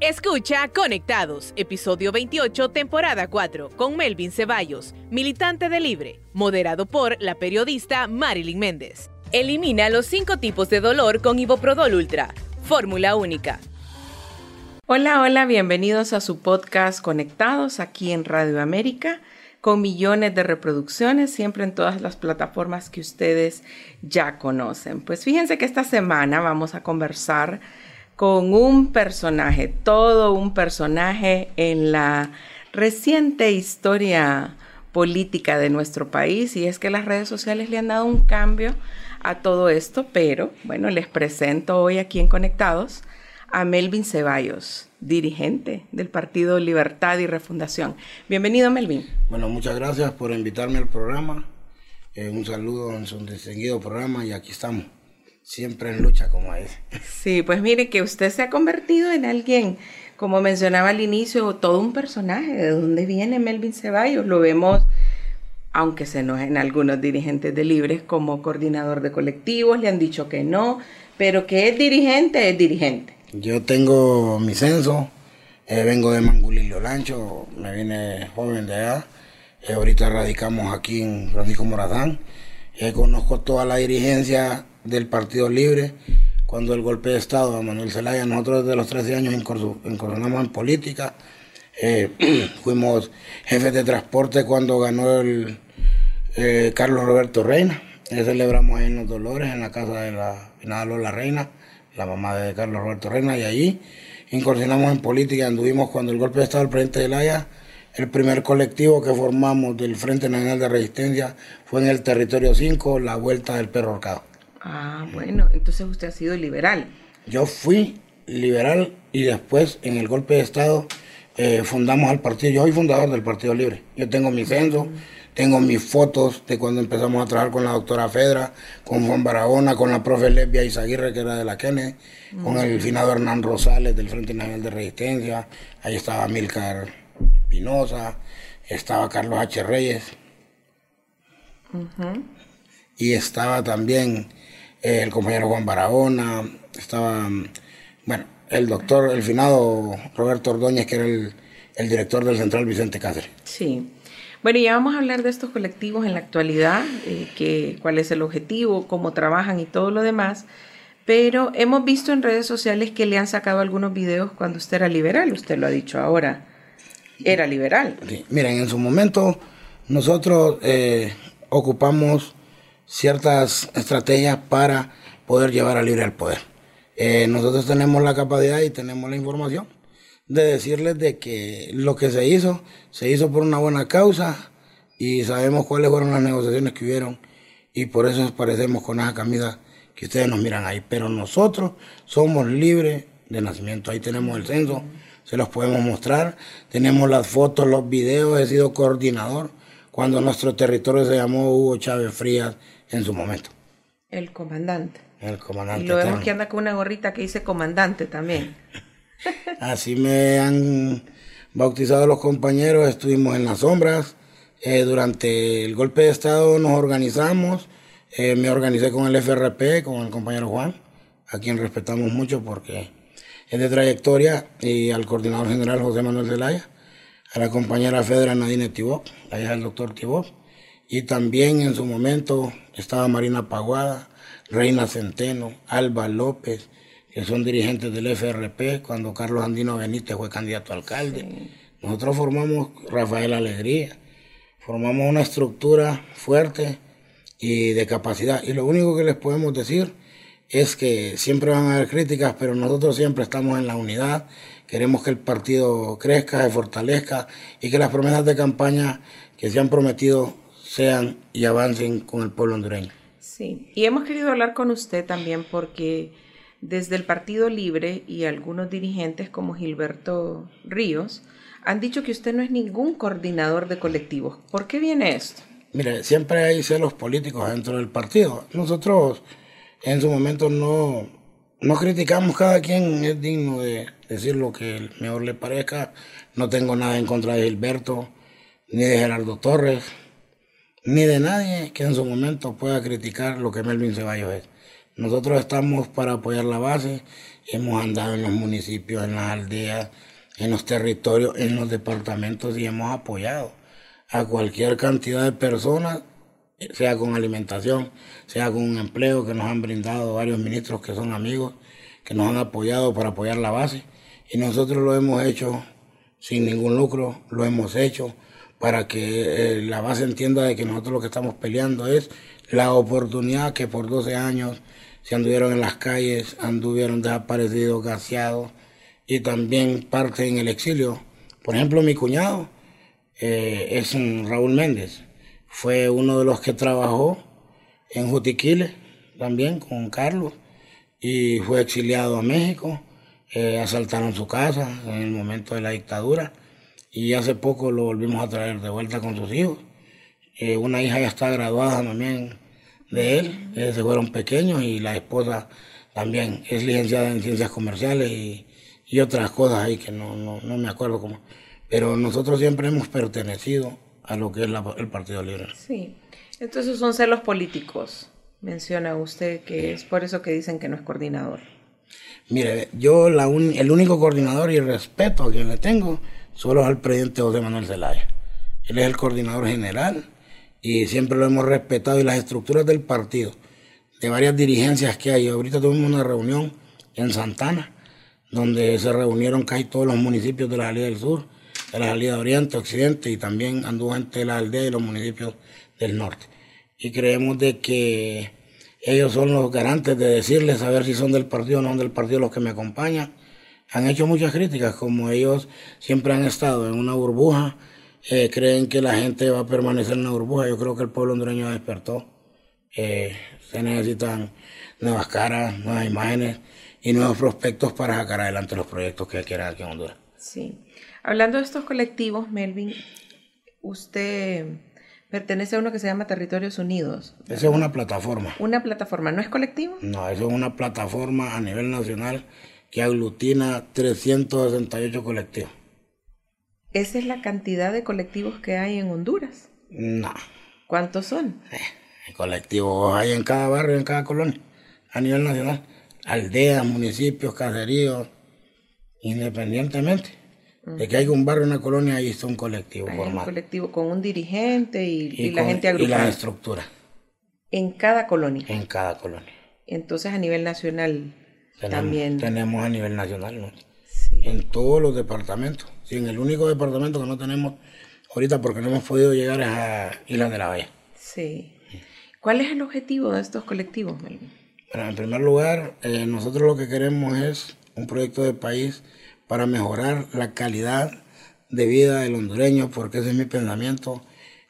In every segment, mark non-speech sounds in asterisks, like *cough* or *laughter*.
Escucha Conectados, episodio 28, temporada 4, con Melvin Ceballos, militante de Libre, moderado por la periodista Marilyn Méndez. Elimina los cinco tipos de dolor con Iboprodol Ultra. Fórmula única. Hola, hola, bienvenidos a su podcast Conectados aquí en Radio América, con millones de reproducciones, siempre en todas las plataformas que ustedes ya conocen. Pues fíjense que esta semana vamos a conversar con un personaje, todo un personaje en la reciente historia política de nuestro país y es que las redes sociales le han dado un cambio a todo esto, pero bueno, les presento hoy aquí en Conectados a Melvin Ceballos, dirigente del Partido Libertad y Refundación. Bienvenido, Melvin. Bueno, muchas gracias por invitarme al programa. Eh, un saludo en su distinguido programa y aquí estamos siempre en lucha como es. Sí, pues mire que usted se ha convertido en alguien, como mencionaba al inicio, todo un personaje. ¿De dónde viene Melvin Ceballos? Lo vemos, aunque se nos en algunos dirigentes de Libres, como coordinador de colectivos, le han dicho que no, pero que es dirigente, es dirigente. Yo tengo mi censo, eh, vengo de Mangulillo Lancho, me vine joven de allá, eh, ahorita radicamos aquí en Francisco Morazán, eh, conozco toda la dirigencia del Partido Libre cuando el golpe de Estado a Manuel Zelaya. Nosotros desde los 13 años incursionamos en política. Eh, *clears throat* fuimos jefes de transporte cuando ganó el eh, Carlos Roberto Reina. celebramos ahí en Los Dolores, en la casa de la finada Lola Reina, la mamá de Carlos Roberto Reina, y allí incursionamos en política. Anduvimos cuando el golpe de Estado del presidente Zelaya. El primer colectivo que formamos del Frente Nacional de Resistencia fue en el Territorio 5, la Vuelta del Perro Horcado. Ah, bueno, entonces usted ha sido liberal. Yo fui liberal y después en el golpe de Estado eh, fundamos al partido. Yo soy fundador del Partido Libre. Yo tengo mi censo, tengo mis fotos de cuando empezamos a trabajar con la doctora Fedra, con Juan Barahona, con la profe Lesbia Izaguirre, que era de la Kennedy, con el finado Hernán Rosales del Frente Nacional de Resistencia. Ahí estaba Milcar Pinoza, estaba Carlos H. Reyes. Y estaba también eh, el compañero Juan Barahona, estaba, bueno, el doctor, el finado Roberto Ordóñez, que era el, director del Central Vicente Cáceres. Sí. Bueno, ya vamos a hablar de estos colectivos en la actualidad, eh, que, cuál es el objetivo, cómo trabajan y todo lo demás. Pero hemos visto en redes sociales que le han sacado algunos videos cuando usted era liberal, usted lo ha dicho ahora, era liberal. Miren, en su momento nosotros eh, ocupamos ciertas estrategias para poder llevar a Libre al poder. Eh, nosotros tenemos la capacidad y tenemos la información de decirles de que lo que se hizo, se hizo por una buena causa y sabemos cuáles fueron las negociaciones que hubieron y por eso parecemos con esa camisa que ustedes nos miran ahí. Pero nosotros somos libres de nacimiento. Ahí tenemos el censo, se los podemos mostrar. Tenemos las fotos, los videos. He sido coordinador cuando nuestro territorio se llamó Hugo Chávez Frías en su momento. El comandante. El comandante. Y lo vemos que anda con una gorrita que dice comandante también. *laughs* Así me han bautizado los compañeros, estuvimos en las sombras. Eh, durante el golpe de Estado nos organizamos, eh, me organicé con el FRP, con el compañero Juan, a quien respetamos mucho porque es de trayectoria, y al coordinador general José Manuel Zelaya, a la compañera Fedra Nadine Tibó, allá el doctor Tibó, y también en su momento estaba Marina Paguada, Reina Centeno, Alba López, que son dirigentes del FRP, cuando Carlos Andino Benítez fue candidato a alcalde. Nosotros formamos Rafael Alegría, formamos una estructura fuerte y de capacidad. Y lo único que les podemos decir es que siempre van a haber críticas, pero nosotros siempre estamos en la unidad. Queremos que el partido crezca, se fortalezca y que las promesas de campaña que se han prometido sean y avancen con el pueblo hondureño. Sí, y hemos querido hablar con usted también porque desde el Partido Libre y algunos dirigentes como Gilberto Ríos han dicho que usted no es ningún coordinador de colectivos. ¿Por qué viene esto? Mire, siempre hay celos políticos dentro del partido. Nosotros en su momento no, no criticamos, cada quien es digno de decir lo que mejor le parezca. No tengo nada en contra de Gilberto ni de Gerardo Torres ni de nadie que en su momento pueda criticar lo que Melvin Ceballos es. Nosotros estamos para apoyar la base hemos andado en los municipios, en las aldeas, en los territorios, en los departamentos y hemos apoyado a cualquier cantidad de personas, sea con alimentación, sea con un empleo que nos han brindado varios ministros que son amigos, que nos han apoyado para apoyar la base. Y nosotros lo hemos hecho sin ningún lucro, lo hemos hecho para que eh, la base entienda de que nosotros lo que estamos peleando es la oportunidad que por 12 años se anduvieron en las calles, anduvieron desaparecidos, gaseados y también parte en el exilio. Por ejemplo, mi cuñado eh, es Raúl Méndez, fue uno de los que trabajó en Jutiquile también con Carlos y fue exiliado a México. Eh, asaltaron su casa en el momento de la dictadura y hace poco lo volvimos a traer de vuelta con sus hijos. Eh, una hija ya está graduada también de él, eh, se fueron pequeños y la esposa también es licenciada en ciencias comerciales y, y otras cosas ahí que no, no, no, me acuerdo cómo. Pero nosotros siempre hemos pertenecido a lo que es el Partido Libre. Sí, entonces son celos políticos, menciona usted, que es por eso que dicen que no es coordinador. Mire, yo la el único coordinador y respeto a quien le tengo solo al presidente José Manuel Zelaya. Él es el coordinador general y siempre lo hemos respetado y las estructuras del partido, de varias dirigencias que hay. Ahorita tuvimos una reunión en Santana, donde se reunieron casi todos los municipios de la salida del sur, de la salida oriente, occidente y también anduvo gente de la aldea y los municipios del norte. Y creemos de que ellos son los garantes de decirles a ver si son del partido o no son del partido los que me acompañan. Han hecho muchas críticas, como ellos siempre han estado en una burbuja eh, creen que la gente va a permanecer en la burbuja. Yo creo que el pueblo hondureño despertó. Eh, se necesitan nuevas caras, nuevas imágenes y nuevos prospectos para sacar adelante los proyectos que quieran aquí en Honduras. Sí. Hablando de estos colectivos, Melvin, usted pertenece a uno que se llama Territorios Unidos. Esa es una plataforma. ¿Una plataforma? ¿No es colectivo? No, eso es una plataforma a nivel nacional que aglutina 368 colectivos. ¿Esa es la cantidad de colectivos que hay en Honduras? No. ¿Cuántos son? Eh, colectivos hay en cada barrio, en cada colonia, a nivel nacional. Aldeas, municipios, caseríos, independientemente. De que haya un barrio, una colonia, ahí está un colectivo hay Un colectivo con un dirigente y, la gente agrupada. Y la estructura. En cada colonia. En cada colonia. Entonces a nivel nacional también. Tenemos a nivel nacional, ¿no? En todos los departamentos. Sí, en el único departamento que no tenemos ahorita porque no hemos podido llegar a Isla de la Bahía. Sí. ¿Cuál es el objetivo de estos colectivos, Melvin? Bueno, en primer lugar, eh, nosotros lo que queremos es un proyecto de país para mejorar la calidad de vida del hondureño, porque ese es mi pensamiento,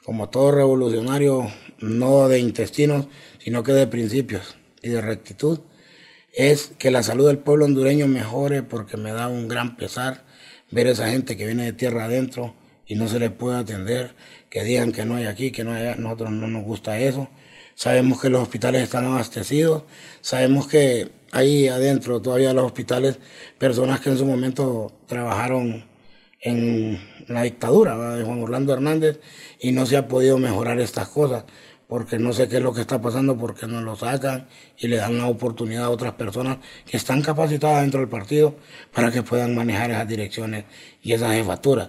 como todo revolucionario, no de intestinos, sino que de principios y de rectitud es que la salud del pueblo hondureño mejore porque me da un gran pesar ver esa gente que viene de tierra adentro y no se les puede atender, que digan que no hay aquí, que no hay allá, nosotros no nos gusta eso. Sabemos que los hospitales están abastecidos, sabemos que ahí adentro todavía los hospitales, personas que en su momento trabajaron en la dictadura de Juan Orlando Hernández y no se ha podido mejorar estas cosas porque no sé qué es lo que está pasando, porque no lo sacan y le dan la oportunidad a otras personas que están capacitadas dentro del partido para que puedan manejar esas direcciones y esas jefaturas.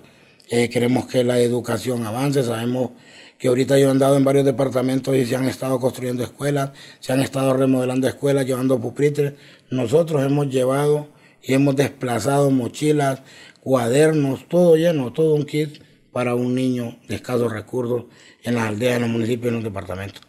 Eh, queremos que la educación avance, sabemos que ahorita yo he andado en varios departamentos y se han estado construyendo escuelas, se han estado remodelando escuelas, llevando pupitres. Nosotros hemos llevado y hemos desplazado mochilas, cuadernos, todo lleno, todo un kit para un niño de escasos recursos en las aldeas, en los municipios, en los departamentos.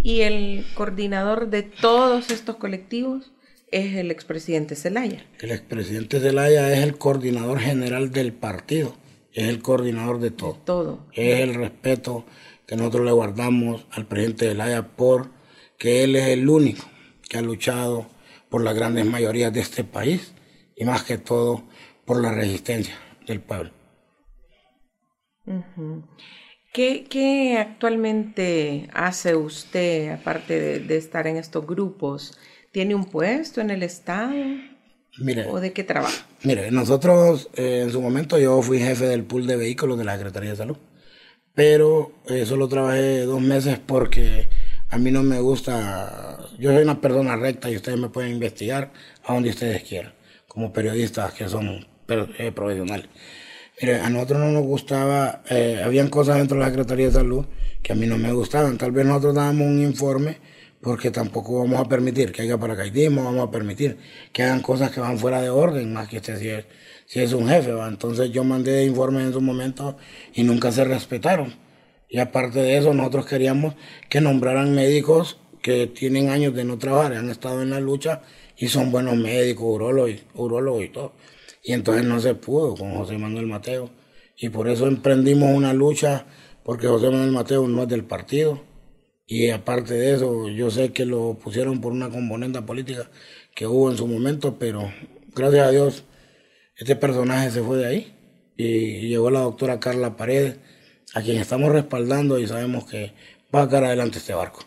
Y el coordinador de todos estos colectivos es el expresidente Zelaya. El expresidente Zelaya es el coordinador general del partido, es el coordinador de todo. todo. Es el respeto que nosotros le guardamos al presidente Zelaya por que él es el único que ha luchado por las grandes mayorías de este país y más que todo por la resistencia del pueblo. ¿Qué, actualmente hace usted, aparte de, estar en estos grupos? ¿Tiene un puesto en el Estado? ¿O de qué trabaja? Mire, nosotros eh, en su momento yo fui jefe del pool de vehículos de la Secretaría de Salud, pero eh, solo trabajé dos meses porque a mí no me gusta, yo soy una persona recta y ustedes me pueden investigar a donde ustedes quieran, como periodistas que son eh, profesionales. Mire, a nosotros no nos gustaba, eh, habían cosas dentro de la Secretaría de Salud que a mí no me gustaban. Tal vez nosotros dábamos un informe porque tampoco vamos a permitir que haya paracaidismo, vamos a permitir que hagan cosas que van fuera de orden, más que si es, un jefe. Entonces yo mandé informes en su momento y nunca se respetaron. Y aparte de eso, nosotros queríamos que nombraran médicos que tienen años de no trabajar, han estado en la lucha y son buenos médicos, urólogos, urólogos y todo. Y entonces no se pudo con José Manuel Mateo. Y por eso emprendimos una lucha, porque José Manuel Mateo no es del partido. Y aparte de eso, yo sé que lo pusieron por una componente política que hubo en su momento, pero gracias a Dios, este personaje se fue de ahí. Y llegó la doctora Carla Paredes, a quien estamos respaldando y sabemos que va a sacar adelante este barco.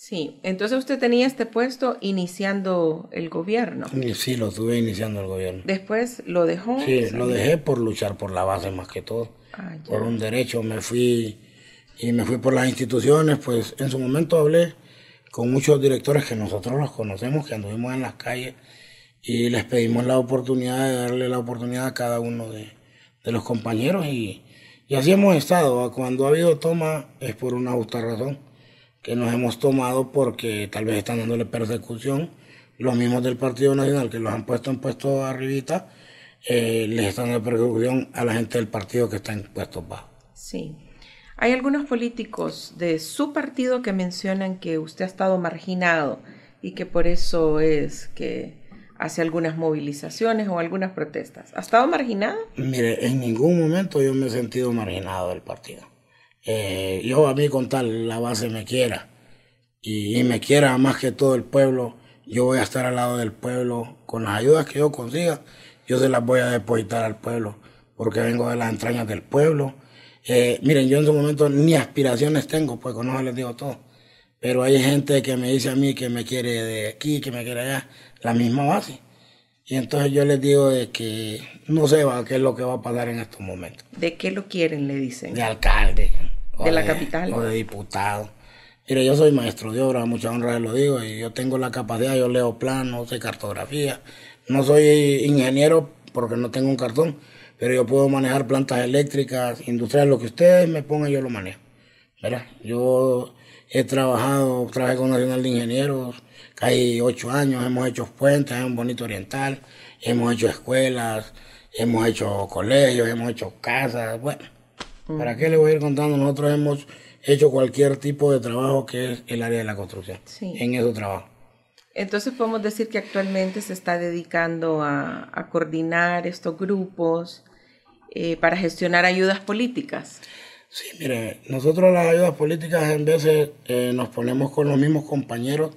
Sí, entonces usted tenía este puesto iniciando el gobierno. Sí, lo tuve iniciando el gobierno. Después lo dejó. Sí, lo dejé por luchar por la base más que todo. Ah, por un derecho me fui y me fui por las instituciones, pues en su momento hablé con muchos directores que nosotros los conocemos, que anduvimos en las calles y les pedimos la oportunidad de darle la oportunidad a cada uno de, los compañeros y, y así hemos estado. Cuando ha habido toma es por una justa razón que nos hemos tomado porque tal vez están dándole persecución. Los mismos del Partido Nacional que los han puesto en puestos arribita, eh, les están dando persecución a la gente del partido que está en puestos bajos. Sí. Hay algunos políticos de su partido que mencionan que usted ha estado marginado y que por eso es que hace algunas movilizaciones o algunas protestas. ¿Ha estado marginado? Mire, en ningún momento yo me he sentido marginado del partido. Eh, yo a mí con tal la base me quiera y, me quiera más que todo el pueblo, yo voy a estar al lado del pueblo con las ayudas que yo consiga, yo se las voy a depositar al pueblo porque vengo de las entrañas del pueblo. Eh, miren, yo en su momento ni aspiraciones tengo, pues con eso les digo todo. Pero hay gente que me dice a mí que me quiere de aquí, que me quiere allá, la misma base. Y entonces yo les digo de que no sé qué es lo que va a pasar en estos momentos. ¿De qué lo quieren, le dicen? De alcalde. ¿De la capital? O de diputado. Mire, yo soy maestro de obra, mucha honra lo digo, y yo tengo la capacidad, yo leo planos, sé cartografía. No soy ingeniero porque no tengo un cartón, pero yo puedo manejar plantas eléctricas, industriales, lo que ustedes me pongan, yo lo manejo. ¿verdad? Yo he trabajado, trabajé con Nacional de Ingenieros, casi ocho años, hemos hecho puentes en Bonito Oriental, hemos hecho escuelas, hemos hecho colegios, hemos hecho casas, bueno ¿Para qué le voy a ir contando? Nosotros hemos hecho cualquier tipo de trabajo que es el área de la construcción. Sí. En ese trabajo. Entonces podemos decir que actualmente se está dedicando a, coordinar estos grupos eh, para gestionar ayudas políticas. Sí, mire, nosotros las ayudas políticas en veces eh, nos ponemos con los mismos compañeros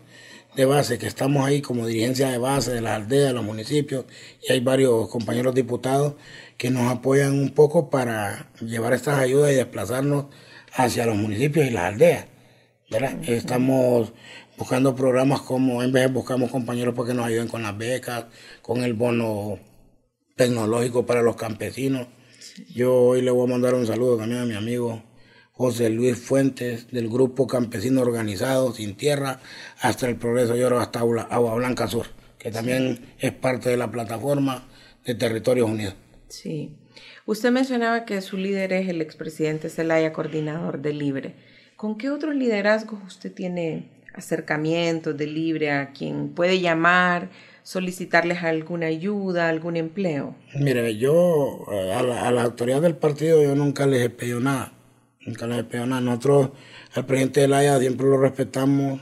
de base, que estamos ahí como dirigencia de base de las aldeas, de los municipios, y hay varios compañeros diputados que nos apoyan un poco para llevar estas ayudas y desplazarnos hacia los municipios y las aldeas. Estamos buscando programas como, en vez buscamos compañeros para que nos ayuden con las becas, con el bono tecnológico para los campesinos. Yo hoy le voy a mandar un saludo también a mi amigo José Luis Fuentes, del Grupo Campesino Organizado Sin Tierra, hasta el Progreso Lloro, hasta Agua Blanca Sur, que también es parte de la plataforma de Territorios Unidos. Sí. Usted mencionaba que su líder es el expresidente Zelaya, coordinador de Libre. ¿Con qué otros liderazgos usted tiene acercamientos de Libre a quien puede llamar, solicitarles alguna ayuda, algún empleo? Mire, yo eh, a la, a la autoridad del partido yo nunca les he pedido nada les he nada. Nosotros al presidente de la siempre lo respetamos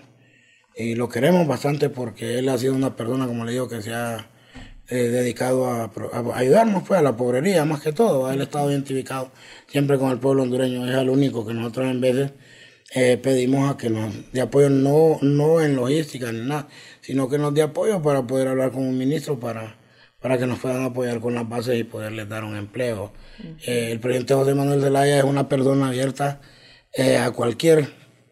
y lo queremos bastante porque él ha sido una persona, como le digo, que se ha eh, dedicado a, ayudarnos pues, a la pobrería, más que todo. Él ha estado identificado siempre con el pueblo hondureño. Es el único que nosotros en veces eh, pedimos a que nos dé apoyo, no, no en logística ni nada, sino que nos dé apoyo para poder hablar con un ministro para, para que nos puedan apoyar con las bases y poderles dar un empleo eh, el presidente José Manuel Zelaya es una persona abierta eh, a cualquier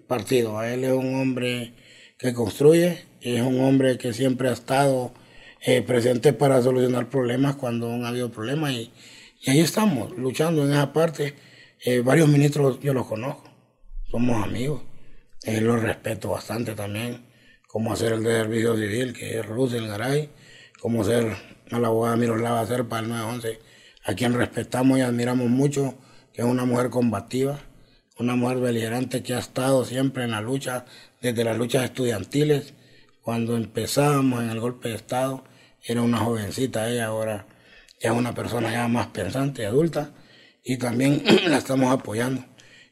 partido. A él es un hombre que construye, es un hombre que siempre ha estado eh, presente para solucionar problemas cuando han habido problemas y, ahí estamos, luchando en esa parte. varios ministros yo los conozco, somos amigos. eh, lo respeto bastante también, como hacer el de servicio civil, que es Russell Garay, como ser a la abogada Miroslava Serpa del 911, a quien respetamos y admiramos mucho, que es una mujer combativa, una mujer beligerante que ha estado siempre en la lucha, desde las luchas estudiantiles, cuando empezábamos en el golpe de Estado, era una jovencita ella, ahora ya es una persona ya más pensante, adulta, y también *clears throat* la estamos apoyando.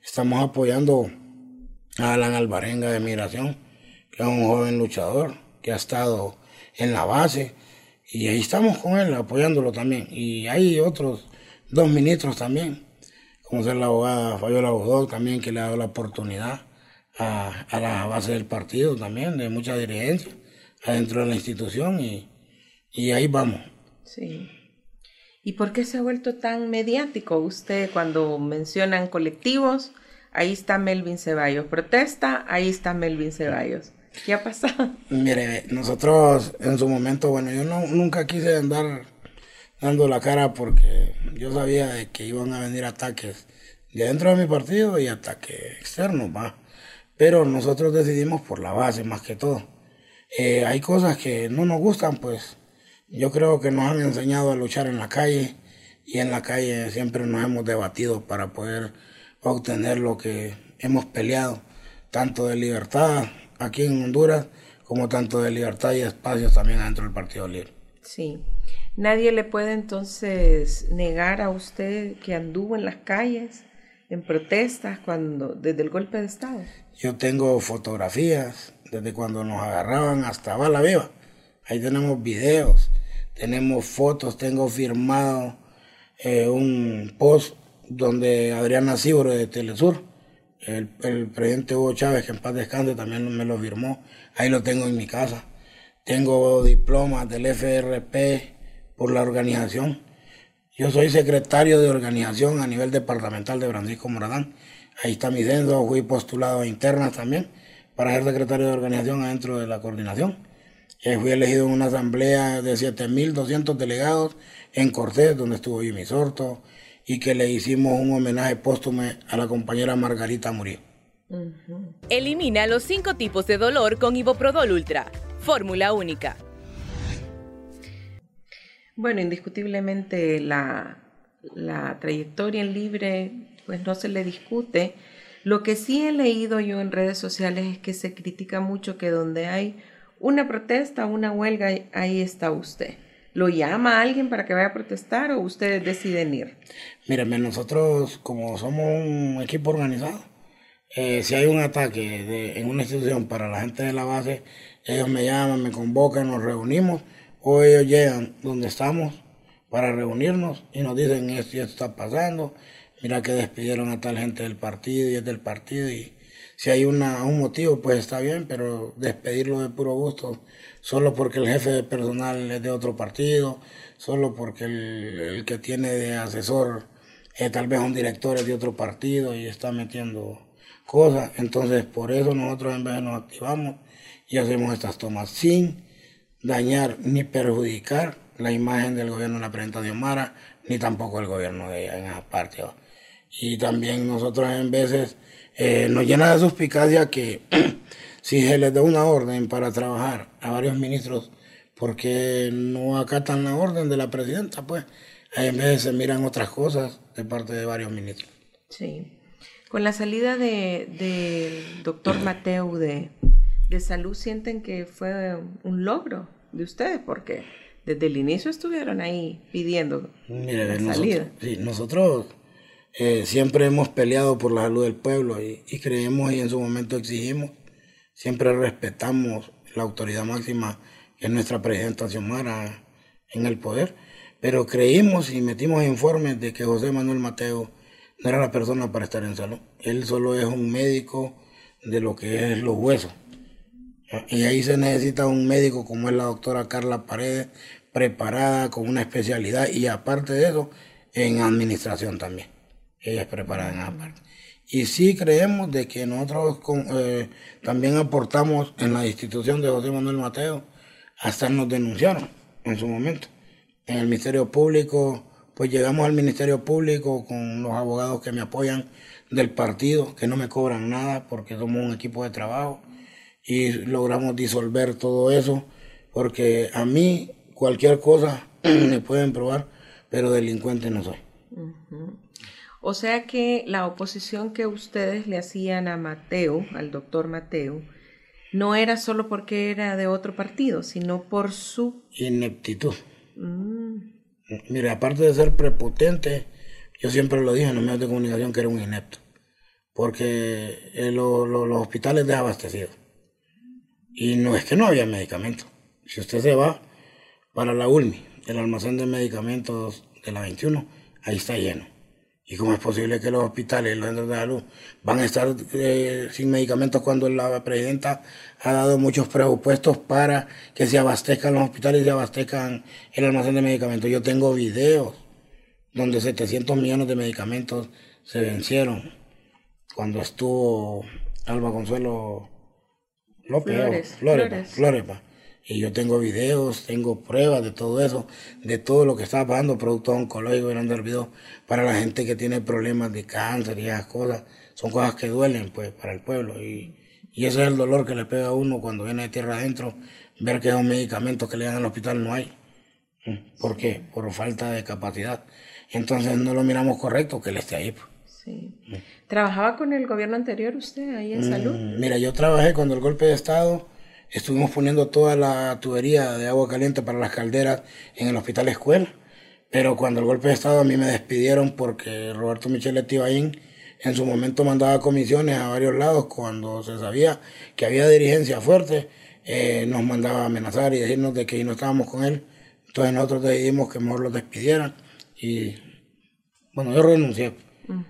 Estamos apoyando a Alan Alvarenga de Migración, que es un joven luchador, que ha estado en la base, y ahí estamos con él apoyándolo también. Y hay otros dos ministros también, como ser la abogada Fabiola Bodó también, que le ha dado la oportunidad a, la base del partido también, de mucha dirigencia, adentro de la institución, y, y ahí vamos. Sí. ¿Y por qué se ha vuelto tan mediático usted cuando mencionan colectivos? Ahí está Melvin Ceballos. Protesta, ahí está Melvin Ceballos. ¿Qué ha pasado? Mire, nosotros en su momento, bueno, yo no, nunca quise andar dando la cara porque yo sabía de que iban a venir ataques de dentro de mi partido y ataques externos, va. Pero nosotros decidimos por la base más que todo. Eh, hay cosas que no nos gustan, pues yo creo que nos han enseñado a luchar en la calle y en la calle siempre nos hemos debatido para poder obtener lo que hemos peleado, tanto de libertad aquí en Honduras como tanto de libertad y espacios también dentro del Partido Libre. Sí. Nadie le puede entonces negar a usted que anduvo en las calles en protestas cuando desde el golpe de Estado. Yo tengo fotografías desde cuando nos agarraban hasta Bala Viva. Ahí tenemos videos, tenemos fotos, tengo firmado eh, un post donde Adriana Cibro de Telesur el, presidente Hugo Chávez, que en paz descanse, también me lo firmó. Ahí lo tengo en mi casa. Tengo diplomas del FRP por la organización. Yo soy secretario de organización a nivel departamental de Francisco Moradán. Ahí está mi censo, fui postulado a internas también para ser secretario de organización adentro de la coordinación. Eh, fui elegido en una asamblea de 7.200 delegados en Cortés, donde estuvo Jimmy Sorto, y que le hicimos un homenaje póstumo a la compañera Margarita Murillo. Elimina los cinco tipos de dolor con Iboprodol Ultra. Fórmula única. Bueno, indiscutiblemente la, la trayectoria en libre pues no se le discute. Lo que sí he leído yo en redes sociales es que se critica mucho que donde hay una protesta, una huelga, ahí está usted. ¿Lo llama alguien para que vaya a protestar o ustedes deciden ir? Mírame, nosotros como somos un equipo organizado, eh, si hay un ataque en una institución para la gente de la base, ellos me llaman, me convocan, nos reunimos o ellos llegan donde estamos para reunirnos y nos dicen esto esto está pasando, mira que despidieron a tal gente del partido y es del partido y si hay una, un motivo pues está bien, pero despedirlo de puro gusto solo porque el jefe de personal es de otro partido, solo porque el, que tiene de asesor es tal vez un director es de otro partido y está metiendo cosas. Entonces, por eso nosotros en vez nos activamos y hacemos estas tomas sin dañar ni perjudicar la imagen del gobierno de la presidenta Mara, ni tampoco el gobierno de ella en esa parte. Y también nosotros en veces eh, nos llena de suspicacia que *clears throat* si se les da una orden para trabajar a varios ministros porque no acatan la orden de la presidenta, pues en vez se miran otras cosas de parte de varios ministros. Sí. Con la salida del de, doctor Mateo de, de salud, ¿sienten que fue un logro de ustedes? Porque desde el inicio estuvieron ahí pidiendo la salida. sí, nosotros eh, siempre hemos peleado por la salud del pueblo y, y creemos y en su momento exigimos siempre respetamos la autoridad máxima que es nuestra presidenta Xiomara en el poder, pero creímos y metimos informes de que José Manuel Mateo no era la persona para estar en salud. Él solo es un médico de lo que es los huesos. Y ahí se necesita un médico como es la doctora Carla Paredes, preparada con una especialidad y aparte de eso, en administración también. Ella es preparada en esa parte. Y sí creemos de que nosotros eh, también aportamos en la institución de José Manuel Mateo, hasta nos denunciaron en su momento. En el Ministerio Público pues llegamos al Ministerio Público con los abogados que me apoyan del partido, que no me cobran nada porque somos un equipo de trabajo y logramos disolver todo eso, porque a mí cualquier cosa *clears throat* me pueden probar, pero delincuente no soy. O sea que la oposición que ustedes le hacían a Mateo, al doctor Mateo, no era solo porque era de otro partido, sino por su ineptitud. Mm. Mire, aparte de ser prepotente, yo siempre lo dije en los medios de comunicación que era un inepto, porque eh, los hospitales desabastecidos. Y no es que no había medicamentos. Si usted se va para la ULMI, el almacén de medicamentos de la 21, ahí está lleno. ¿Y cómo es posible que los hospitales, los centros de salud, van a estar eh, sin medicamentos cuando la presidenta ha dado muchos presupuestos para que se abastezcan los hospitales y se abastezcan el almacén de medicamentos? Yo tengo videos donde 700 millones de medicamentos se vencieron cuando estuvo Alba Consuelo López, Flores, Flores, Flores, y yo tengo videos, tengo pruebas de todo eso, de todo lo que está pasando, productos oncológicos han servido para la gente que tiene problemas de cáncer y esas cosas. Son cosas que duelen, pues, para el pueblo. Y, y ese es el dolor que le pega a uno cuando viene de tierra adentro, ver que esos medicamentos que le dan al hospital no hay. ¿Por qué? Por falta de capacidad. Entonces no lo miramos correcto que él esté ahí. Pues. Sí. ¿Trabajaba con el gobierno anterior usted ahí en mm, salud? Mira, yo trabajé cuando el golpe de Estado Estuvimos poniendo toda la tubería de agua caliente para las calderas en el hospital escuela. Pero cuando el golpe de Estado a mí me despidieron porque Roberto Micheletti Baín en su momento mandaba comisiones a varios lados cuando se sabía que había dirigencia fuerte, eh, nos mandaba a amenazar y decirnos de que no estábamos con él. Entonces nosotros decidimos que mejor lo despidieran y bueno, yo renuncié.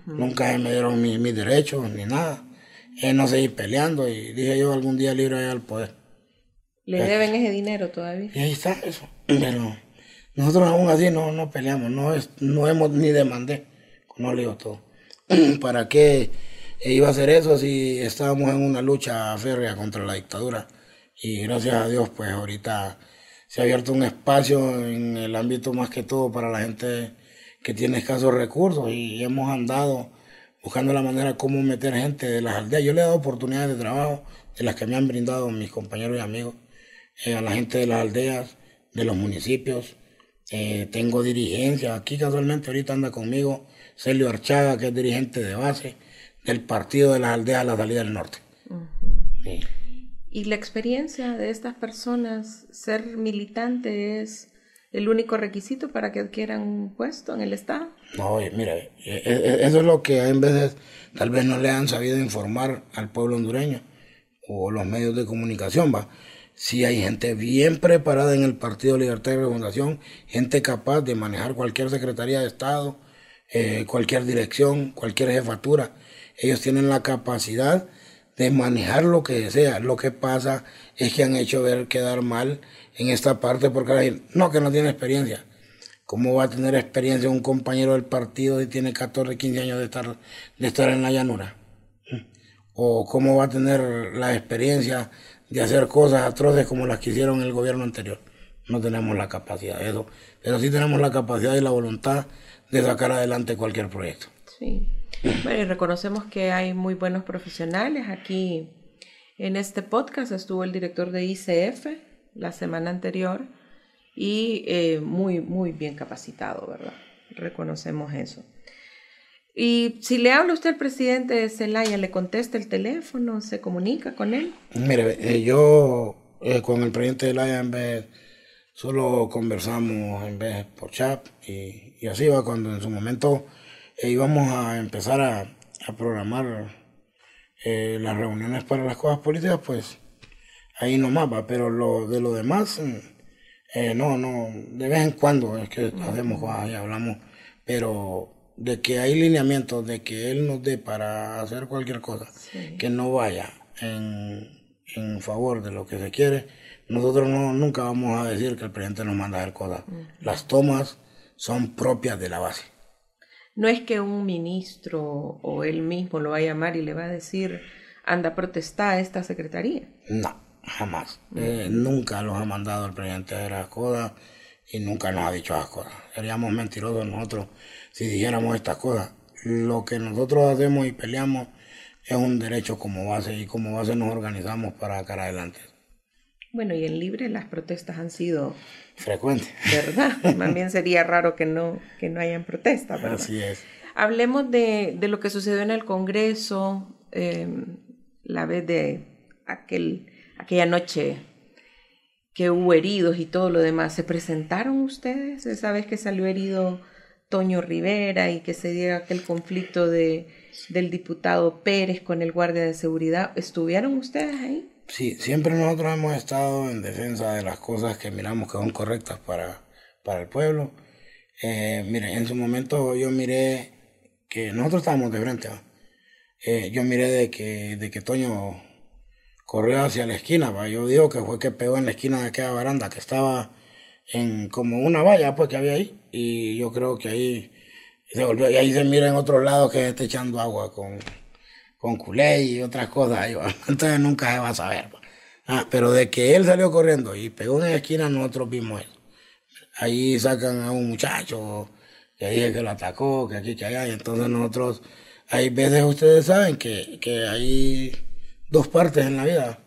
Nunca me dieron mis derechos ni nada. Eh, no seguí peleando y dije yo algún día libre al poder. ¿Le deben ese dinero todavía? Y ahí está eso. Pero nosotros aún así no, no peleamos, no, es, no hemos ni demandé, no le digo todo. *clears throat* ¿Para qué iba a hacer eso si estábamos en una lucha férrea contra la dictadura? Y gracias a Dios, pues ahorita se ha abierto un espacio en el ámbito más que todo para la gente que tiene escasos recursos y hemos andado buscando la manera cómo meter gente de las aldeas. Yo le he dado oportunidades de trabajo de las que me han brindado mis compañeros y amigos eh, a la gente de las aldeas, de los municipios. Eh, tengo dirigencia. Aquí casualmente ahorita anda conmigo Celio Archaga, que es dirigente de base del partido de las aldeas a la salida del norte. ¿Y la experiencia de estas personas, ser militante es el único requisito para que adquieran un puesto en el Estado? No, mira, eh, eso es lo que en veces tal vez no le han sabido informar al pueblo hondureño o los medios de comunicación, va si hay gente bien preparada en el Partido Libertad y Refundación, gente capaz de manejar cualquier Secretaría de Estado, eh, cualquier dirección, cualquier jefatura. Ellos tienen la capacidad de manejar lo que desea. Lo que pasa es que han hecho ver quedar mal en esta parte porque no, que no tiene experiencia. ¿Cómo va a tener experiencia un compañero del partido si tiene 14, 15 años de estar, de estar en la llanura? ¿O cómo va a tener la experiencia de hacer cosas atroces como las que hicieron el gobierno anterior. No tenemos la capacidad de eso, pero sí tenemos la capacidad y la voluntad de sacar adelante cualquier proyecto. Sí. Bueno, y reconocemos que hay muy buenos profesionales. Aquí en este podcast estuvo el director de ICF la semana anterior y eh, muy, muy bien capacitado, ¿verdad? Reconocemos eso. Y si le habla usted al presidente Zelaya, ¿le contesta el teléfono? ¿Se comunica con él? Mire, eh, yo eh, con el presidente Zelaya en vez solo conversamos en vez por chat y, así va cuando en su momento eh, íbamos a empezar a, programar las reuniones para las cosas políticas, pues ahí nomás va, pero lo de lo demás, no, no, de vez en cuando es que hacemos cosas y hablamos, pero de que hay lineamientos de que él nos dé para hacer cualquier cosa que no vaya en, en, favor de lo que se quiere, nosotros no, nunca vamos a decir que el presidente nos manda a hacer cosas. Las tomas son propias de la base. No es que un ministro o él mismo lo va a llamar y le va a decir, anda a protestar a esta secretaría. No, jamás. Eh, nunca los ha mandado el presidente a hacer las cosas. Y nunca nos ha dicho esas cosas. Seríamos mentirosos nosotros si dijéramos estas cosas. Lo que nosotros hacemos y peleamos es un derecho como base y como base nos organizamos para sacar adelante. Bueno, y en Libre las protestas han sido frecuentes. ¿Verdad? *laughs* También sería raro que no, que no hayan protestas, ¿verdad? Así es. Hablemos de, de lo que sucedió en el Congreso, eh, la vez de aquel, aquella noche que hubo heridos y todo lo demás. ¿Se presentaron ustedes esa vez que salió herido Toño Rivera y que se dio aquel conflicto de, del diputado Pérez con el guardia de seguridad? ¿Estuvieron ustedes ahí? Sí, siempre nosotros hemos estado en defensa de las cosas que miramos que son correctas para, para el pueblo. Eh, mire, en su momento yo miré que nosotros estábamos de frente. Eh, yo miré de que, de que Toño corrió hacia la esquina. Yo digo que fue que pegó en la esquina de aquella baranda que estaba en como una valla pues que había ahí. Y yo creo que ahí se volvió. Y ahí se mira en otro lado que está echando agua con con culé y otras cosas. *laughs* Entonces nunca se va a saber. Ah, pero de que él salió corriendo y pegó en la esquina, nosotros vimos eso. Ahí sacan a un muchacho que dije que lo atacó, que aquí, que allá. Y entonces nosotros, hay veces ustedes saben que, que hay dos partes en la vida.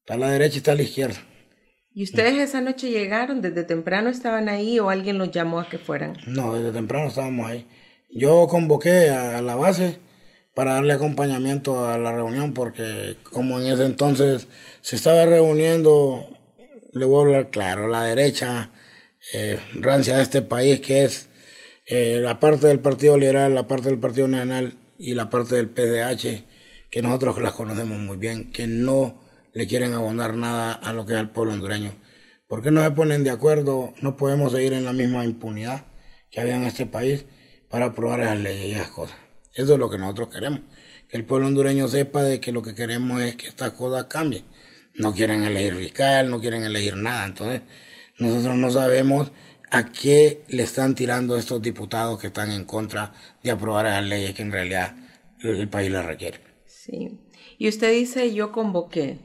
Está la derecha y está la izquierda. ¿Y ustedes esa noche llegaron? ¿Desde temprano estaban ahí o alguien los llamó a que fueran? No, desde temprano estábamos ahí. Yo convoqué a la base para darle acompañamiento a la reunión, porque como en ese entonces se estaba reuniendo, le voy a hablar claro, la derecha eh, rancia de este país, que es eh, la parte del Partido Liberal, la parte del Partido Nacional y la parte del PDH, que nosotros las conocemos muy bien, que no le quieren abonar nada a lo que es el pueblo hondureño. ¿Por qué no se ponen de acuerdo? No podemos seguir en la misma impunidad que había en este país para aprobar esas leyes y esas cosas. Eso es lo que nosotros queremos. Que el pueblo hondureño sepa de que lo que queremos es que estas cosas cambien. No quieren elegir fiscal, no quieren elegir nada. Entonces, nosotros no sabemos a qué le están tirando estos diputados que están en contra de aprobar esas leyes que en realidad el país les requiere. Sí. Y usted dice, yo convoqué.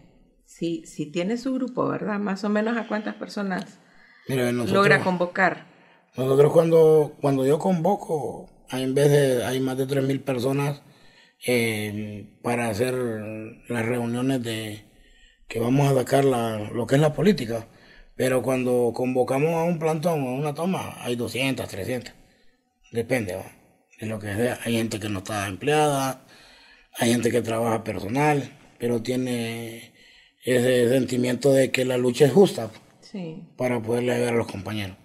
Si, si tiene su grupo, ¿verdad? Más o menos a cuántas personas logra convocar. Nosotros cuando, cuando yo convoco, hay, en vez de, hay más de 3.000 personas eh, para hacer las reuniones de que vamos a sacar la, lo que es la política. Pero cuando convocamos a un plantón o a una toma, hay 200, 300. Depende de lo que sea. Hay gente que no está empleada, hay gente que trabaja personal, pero tiene ese sentimiento de que la lucha es justa para poderle ayudar a los compañeros.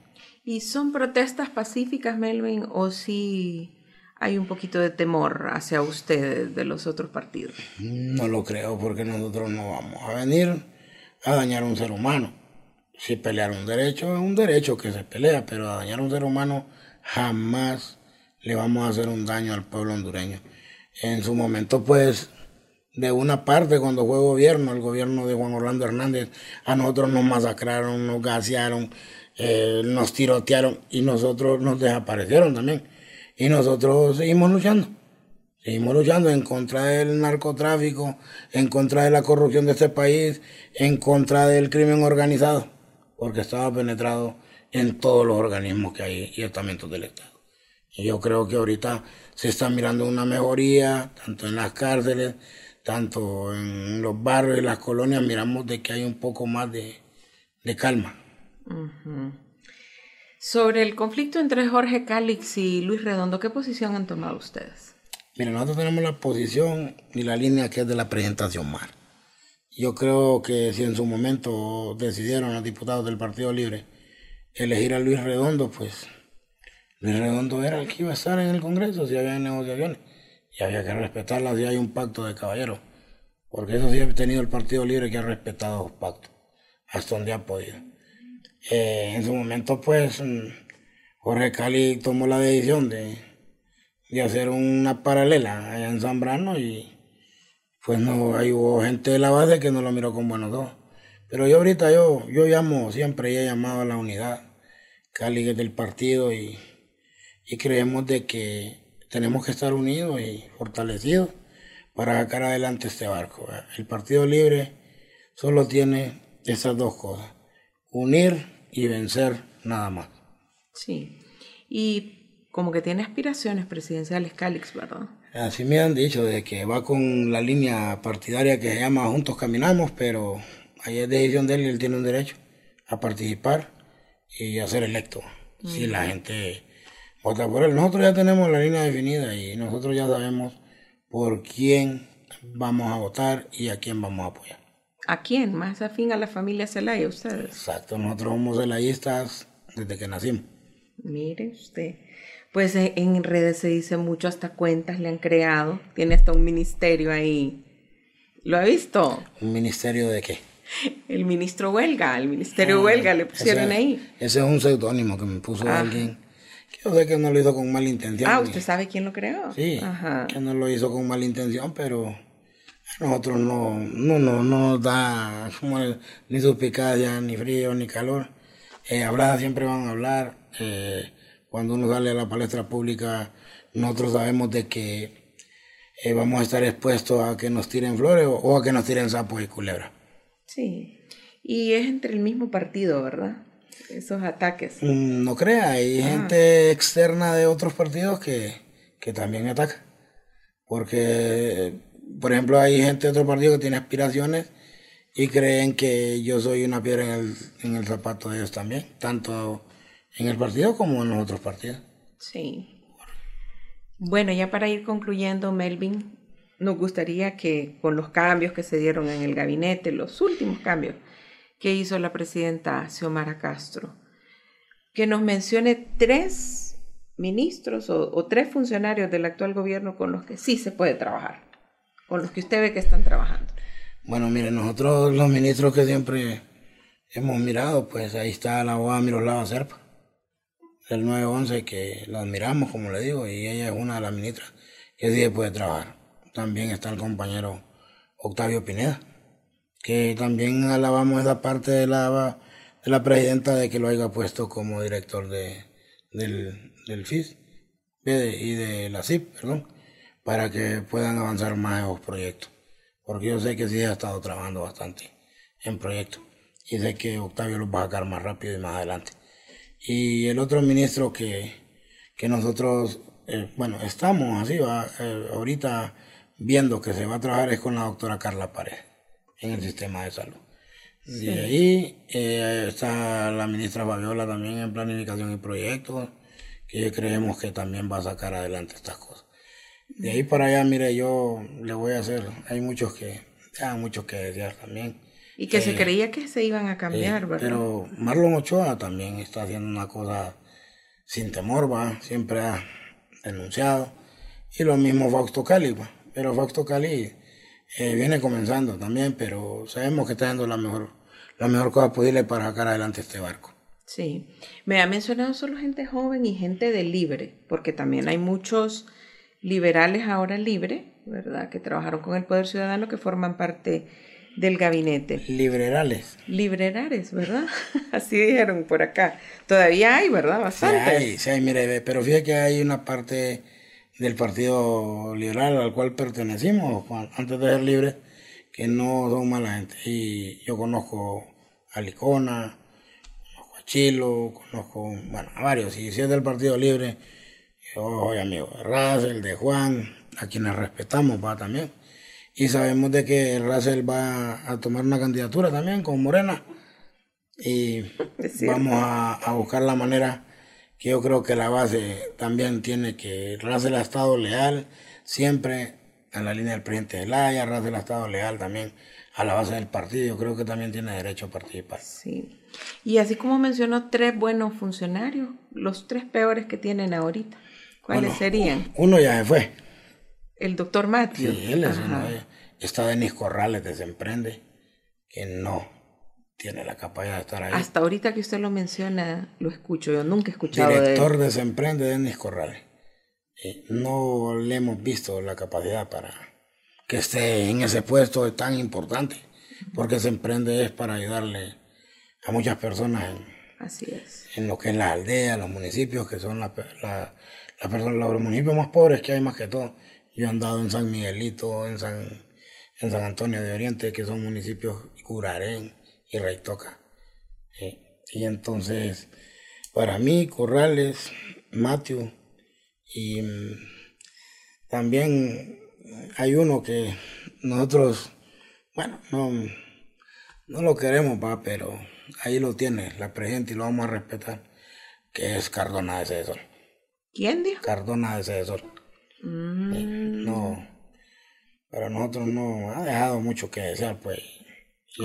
¿Y son protestas pacíficas, Melvin, o si hay un poquito de temor hacia ustedes de los otros partidos? No lo creo, porque nosotros no vamos a venir a dañar a un ser humano. Si pelear un derecho, es un derecho que se pelea, pero a dañar a un ser humano jamás le vamos a hacer un daño al pueblo hondureño. En su momento, pues, de una parte, cuando fue gobierno, el gobierno de Juan Orlando Hernández, a nosotros nos masacraron, nos gasearon, eh, nos tirotearon y nosotros nos desaparecieron también. Y nosotros seguimos luchando. Seguimos luchando en contra del narcotráfico, en contra de la corrupción de este país, en contra del crimen organizado, porque estaba penetrado en todos los organismos que hay y estamentos del Estado. Y yo creo que ahorita se está mirando una mejoría, tanto en las cárceles, tanto en los barrios y las colonias, miramos de que hay un poco más de, de calma. Sobre el conflicto entre Jorge Cálix y Luis Redondo, ¿qué posición han tomado ustedes? Mira, nosotros tenemos la posición y la línea que es de la presentación mal. Yo creo que si en su momento decidieron los diputados del Partido Libre elegir a Luis Redondo, pues Luis Redondo era el que iba a estar en el Congreso si había negociaciones. Y había que respetarlas si hay un pacto de caballeros. Porque eso sí ha tenido el Partido Libre que ha respetado los pactos hasta donde ha podido. Eh, en su momento, pues, mm, Jorge Cali tomó la decisión de, de hacer una paralela allá en Zambrano y pues no, hay hubo gente de la base que no lo miró con buenos ojos. Pero yo ahorita yo, yo llamo siempre he llamado a la unidad. Cali es del partido y, y creemos de que tenemos que estar unidos y fortalecidos para sacar adelante este barco. El Partido Libre solo tiene esas dos cosas, unir y vencer nada más. Sí. Y como que tiene aspiraciones presidenciales Calix, ¿verdad? Así me han dicho, de que va con la línea partidaria que se llama Juntos Caminamos, pero ahí es decisión de él y él tiene un derecho a participar y a ser electo. Si la gente vota por él. Nosotros ya tenemos la línea definida y nosotros ya sabemos por quién vamos a votar y a quién vamos a apoyar. ¿A quién? Más afín a la familia Zelaya, ustedes. Exacto, nosotros somos celayistas desde que nacimos. Mire usted. Pues en redes se dice mucho, hasta cuentas le han creado. Tiene hasta un ministerio ahí. ¿Lo ha visto? ¿Un ministerio de qué? El ministro Huelga, el ministerio Huelga le pusieron ese, ahí. Ese es un seudónimo que me puso alguien. Yo sé que no lo hizo con mala intención. Ah, ¿usted sabe quién lo creó? Sí, que no lo hizo con mala intención, pero a nosotros no, no, no, nos da como ni suspicacia, ni frío, ni calor. Eh, hablar siempre van a hablar. Eh, cuando uno sale a la palestra pública, nosotros sabemos de que eh, vamos a estar expuestos a que nos tiren flores o, a que nos tiren sapos y culebras. Sí, y es entre el mismo partido, ¿verdad? Esos ataques. Mm, no crea, hay ah. gente externa de otros partidos que, que también ataca. Porque, por ejemplo, hay gente de otro partido que tiene aspiraciones y creen que yo soy una piedra en el, en el zapato de ellos también, tanto en el partido como en los otros partidos. Sí. Bueno, ya para ir concluyendo, Melvin, nos gustaría que con los cambios que se dieron en el gabinete, los últimos cambios que hizo la presidenta Xiomara Castro, que nos mencione tres ministros o, tres funcionarios del actual gobierno con los que sí se puede trabajar, con los que usted ve que están trabajando. Bueno, mire, nosotros los ministros que siempre hemos mirado, pues ahí está la abogada Miroslava Serpa, del 911, que la admiramos, como le digo, y ella es una de las ministras que sí puede trabajar. También está el compañero Octavio Pineda, que también alabamos esa parte de la, de la presidenta de que lo haya puesto como director de, del, del FIS y de la CIP, perdón, para que puedan avanzar más en los proyectos. Porque yo sé que sí ha estado trabajando bastante en proyectos y sé que Octavio los va a sacar más rápido y más adelante. Y el otro ministro que, que nosotros, eh, bueno, estamos así, va, eh, ahorita viendo que se va a trabajar es con la doctora Carla Pared en el sistema de salud. De ahí eh, está la ministra Fabiola también en planificación y proyectos, que creemos que también va a sacar adelante estas cosas. De ahí para allá, mire, yo le voy a hacer, hay muchos que, ya muchos que desear también. Y que se eh, creía que se iban a cambiar, eh, ¿verdad? Pero Marlon Ochoa también está haciendo una cosa sin temor, va, siempre ha denunciado. Y lo mismo Fausto Cali, va pero Fausto Cali eh, viene comenzando también, pero sabemos que está dando la mejor, la mejor cosa posible para sacar adelante este barco. Sí, me ha mencionado solo gente joven y gente de libre, porque también hay muchos liberales ahora libre, ¿verdad? Que trabajaron con el Poder Ciudadano, que forman parte del gabinete. Liberales. Liberales, ¿verdad? *laughs* Así dijeron por acá. Todavía hay, ¿verdad? Bastante. Sí, sí, mire, pero fíjate que hay una parte del Partido Liberal al cual pertenecimos antes de ser libres, que no son mala gente. Y yo conozco a Licona, conozco a Chilo, conozco, bueno, a varios. Y si es del Partido Libre, yo soy amigo de Russell, de Juan, a quienes respetamos, va también. Y sabemos de que Russell va a tomar una candidatura también con Morena. Y vamos a, a buscar la manera que yo creo que la base también tiene que Russell ha estado leal siempre a la línea del presidente de Laya, Russell ha estado leal también a la base del partido, yo creo que también tiene derecho a participar. Sí. Y así como mencionó tres buenos funcionarios, los tres peores que tienen ahorita, ¿cuáles serían? Uno ya se fue. El doctor Matthew. Sí, él es uno Está Denis Corrales de Emprende, que no, tiene la capacidad de estar ahí. Hasta ahorita que usted lo menciona, lo escucho. Yo nunca he escuchado Director de, de Emprende, Denis Corrales. no le hemos visto la capacidad para que esté en ese puesto tan importante, porque se emprende es para ayudarle a muchas personas en, Así es. en lo que es la aldea, los municipios, que son la, la, los municipios más pobres que hay más que todo. Yo he andado en San Miguelito, en San, en San Antonio de Oriente, que son municipios, Curarén, y Rey Toca. Y entonces para mí, Corrales, Matthew y mm, también hay uno que nosotros, bueno, no, no lo queremos, pa, pero ahí lo tiene la presente y lo vamos a respetar, que es Cardona de César. ¿Quién dijo? Cardona de César. Mm. No, para nosotros no ha dejado mucho que desear, pues.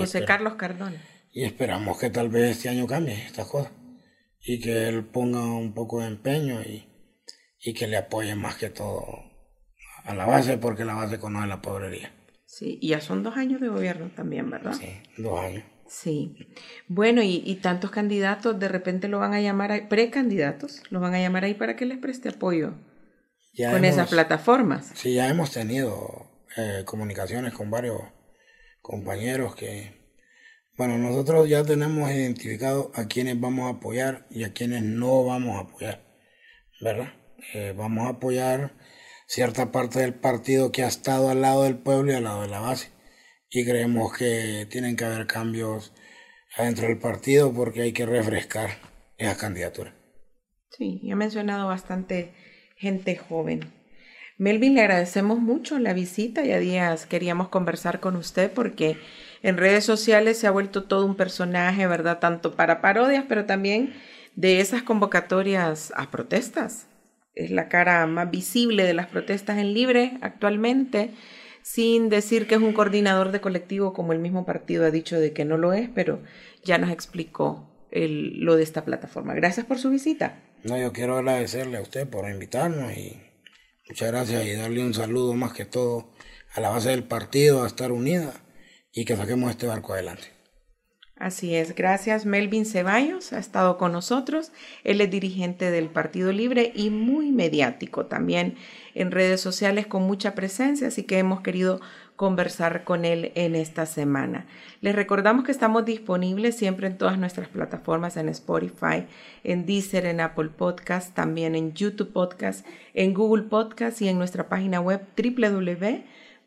José espera- Carlos Cardona. Y esperamos que tal vez este año cambie estas cosas y que él ponga un poco de empeño y, y que le apoye más que todo a la base, porque la base conoce la pobrería. Sí, y ya son dos años de gobierno también, ¿verdad? Sí, dos años. Sí. Bueno, y, y tantos candidatos de repente lo van a llamar, ahí- precandidatos, lo van a llamar ahí para que les preste apoyo Ya con hemos- esas plataformas. Sí, ya hemos tenido eh, comunicaciones con varios compañeros que, bueno, nosotros ya tenemos identificado a quienes vamos a apoyar y a quienes no vamos a apoyar, ¿verdad? Eh, vamos a apoyar cierta parte del partido que ha estado al lado del pueblo y al lado de la base. Y creemos que tienen que haber cambios adentro del partido porque hay que refrescar esa candidatura. Sí, ha mencionado bastante gente joven. Melvin, le agradecemos mucho la visita. Ya días queríamos conversar con usted porque en redes sociales se ha vuelto todo un personaje, ¿verdad? Tanto para parodias, pero también de esas convocatorias a protestas. Es la cara más visible de las protestas en libre actualmente, sin decir que es un coordinador de colectivo como el mismo partido ha dicho de que no lo es, pero ya nos explicó el- lo de esta plataforma. Gracias por su visita. No, yo quiero agradecerle a usted por invitarnos y muchas gracias y darle un saludo más que todo a la base del partido, a estar unida y que saquemos este barco adelante. Así es, gracias. Melvin Ceballos ha estado con nosotros. Él es dirigente del Partido Libre y muy mediático también en redes sociales con mucha presencia, así que hemos querido conversar con él en esta semana. Les recordamos que estamos disponibles siempre en todas nuestras plataformas, en Spotify, en Deezer, en Apple Podcast, también en YouTube Podcast, en Google Podcast y en nuestra página web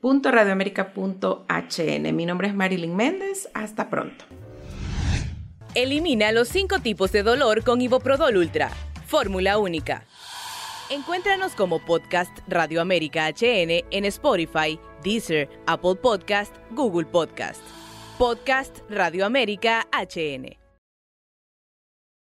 www.radioamerica.hn. Mi nombre es Marilyn Méndez. Hasta pronto. Elimina los cinco tipos de dolor con Iboprodol Ultra. Fórmula única. Encuéntranos como podcast Radio América HN en Spotify, Deezer, Apple Podcast, Google Podcast. Podcast Radio América HN.